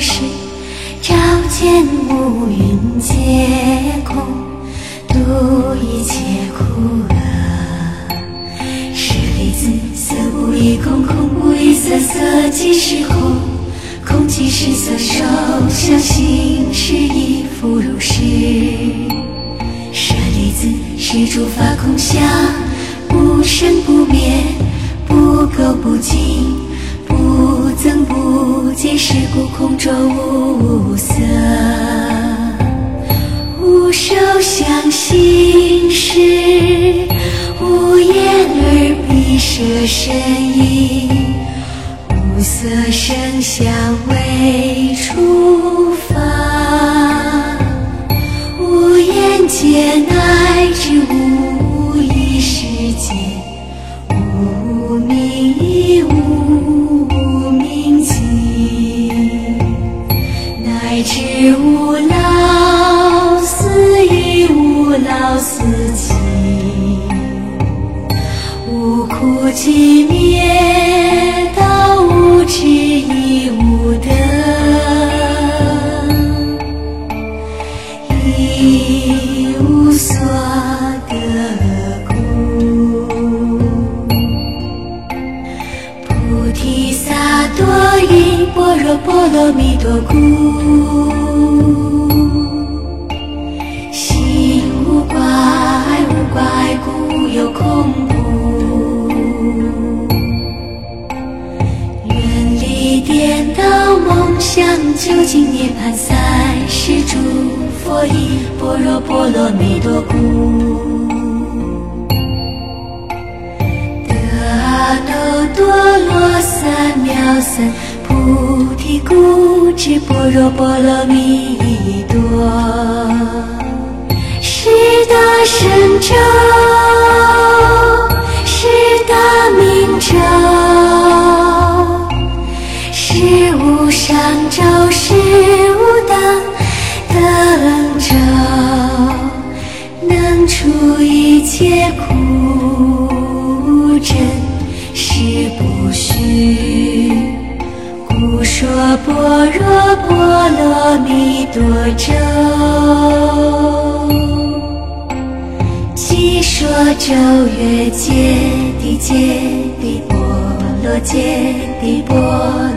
时，照见乌云皆空，度一切苦厄。舍利子，色不异空，空不异色，色即是空，空即是色，受想行识亦复如是。舍利子，是诸法空相，不生不灭，不垢不净，增不见，是故空中无色，无受想行识，无眼耳鼻舌身意，无色声香味乃至无老死亦无老死尽，无苦集灭多故，心无挂碍，无挂碍故，有恐怖。远离颠倒梦想，究竟涅槃三世诸佛依般若波罗蜜多故。得阿耨多罗三藐三故，知般若波罗蜜多。是大神咒，是大明咒，是无上咒，是无等等咒，能除一切苦，说般若波罗蜜多咒。即说咒曰：揭谛揭谛，波罗揭谛，波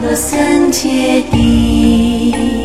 罗僧揭谛。